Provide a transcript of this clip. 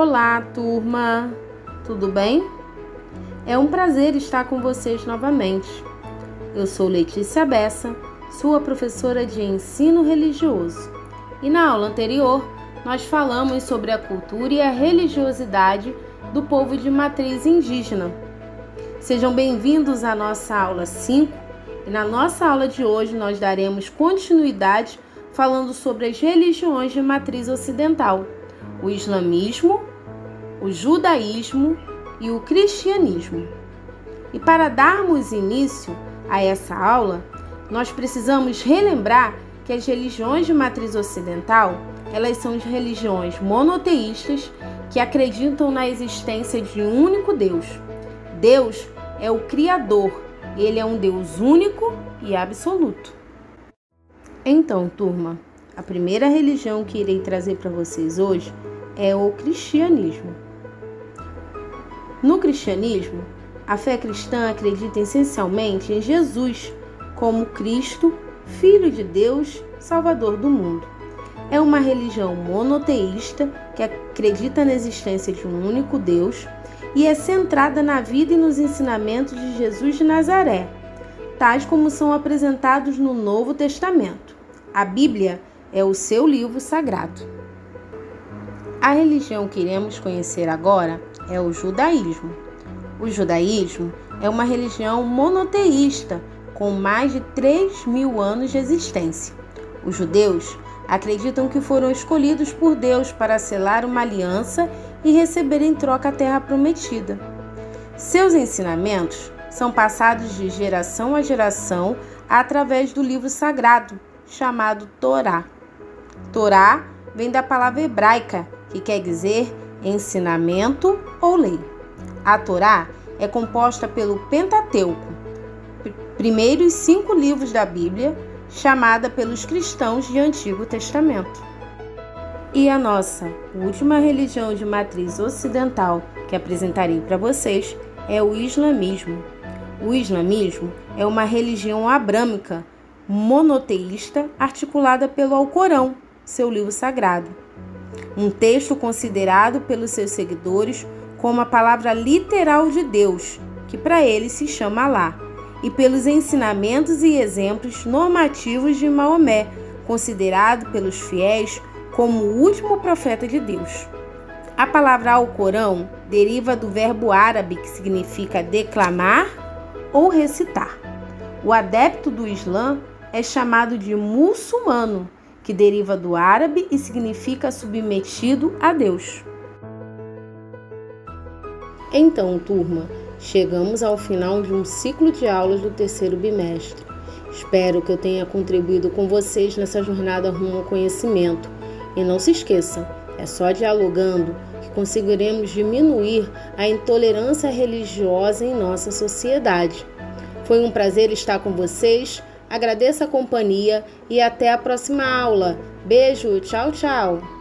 Olá, turma! Tudo bem? É um prazer estar com vocês novamente. Eu sou Letícia Bessa, sua professora de ensino religioso. E na aula anterior, nós falamos sobre a cultura e a religiosidade do povo de matriz indígena. Sejam bem-vindos à nossa aula 5 e na nossa aula de hoje nós daremos continuidade falando sobre as religiões de matriz ocidental o islamismo, o judaísmo e o cristianismo. E para darmos início a essa aula, nós precisamos relembrar que as religiões de matriz ocidental, elas são religiões monoteístas que acreditam na existência de um único Deus. Deus é o criador, ele é um Deus único e absoluto. Então, turma, a primeira religião que irei trazer para vocês hoje é o cristianismo. No cristianismo, a fé cristã acredita essencialmente em Jesus como Cristo, Filho de Deus, Salvador do mundo. É uma religião monoteísta que acredita na existência de um único Deus e é centrada na vida e nos ensinamentos de Jesus de Nazaré, tais como são apresentados no Novo Testamento. A Bíblia é o seu livro sagrado. A religião que iremos conhecer agora é o judaísmo. O judaísmo é uma religião monoteísta com mais de 3 mil anos de existência. Os judeus acreditam que foram escolhidos por Deus para selar uma aliança e receber em troca a terra prometida. Seus ensinamentos são passados de geração a geração através do livro sagrado chamado Torá. Torá vem da palavra hebraica que quer dizer ensinamento ou lei. A Torá é composta pelo Pentateuco, primeiros cinco livros da Bíblia, chamada pelos cristãos de Antigo Testamento. E a nossa última religião de matriz ocidental que apresentarei para vocês é o islamismo. O islamismo é uma religião abrâmica monoteísta articulada pelo Alcorão, seu livro sagrado um texto considerado pelos seus seguidores como a palavra literal de Deus, que para eles se chama Alá, e pelos ensinamentos e exemplos normativos de Maomé, considerado pelos fiéis como o último profeta de Deus. A palavra Alcorão deriva do verbo árabe que significa declamar ou recitar. O adepto do Islã é chamado de muçulmano que deriva do árabe e significa submetido a Deus. Então, turma, chegamos ao final de um ciclo de aulas do terceiro bimestre. Espero que eu tenha contribuído com vocês nessa jornada rumo ao conhecimento. E não se esqueçam, é só dialogando que conseguiremos diminuir a intolerância religiosa em nossa sociedade. Foi um prazer estar com vocês. Agradeço a companhia e até a próxima aula. Beijo, tchau, tchau!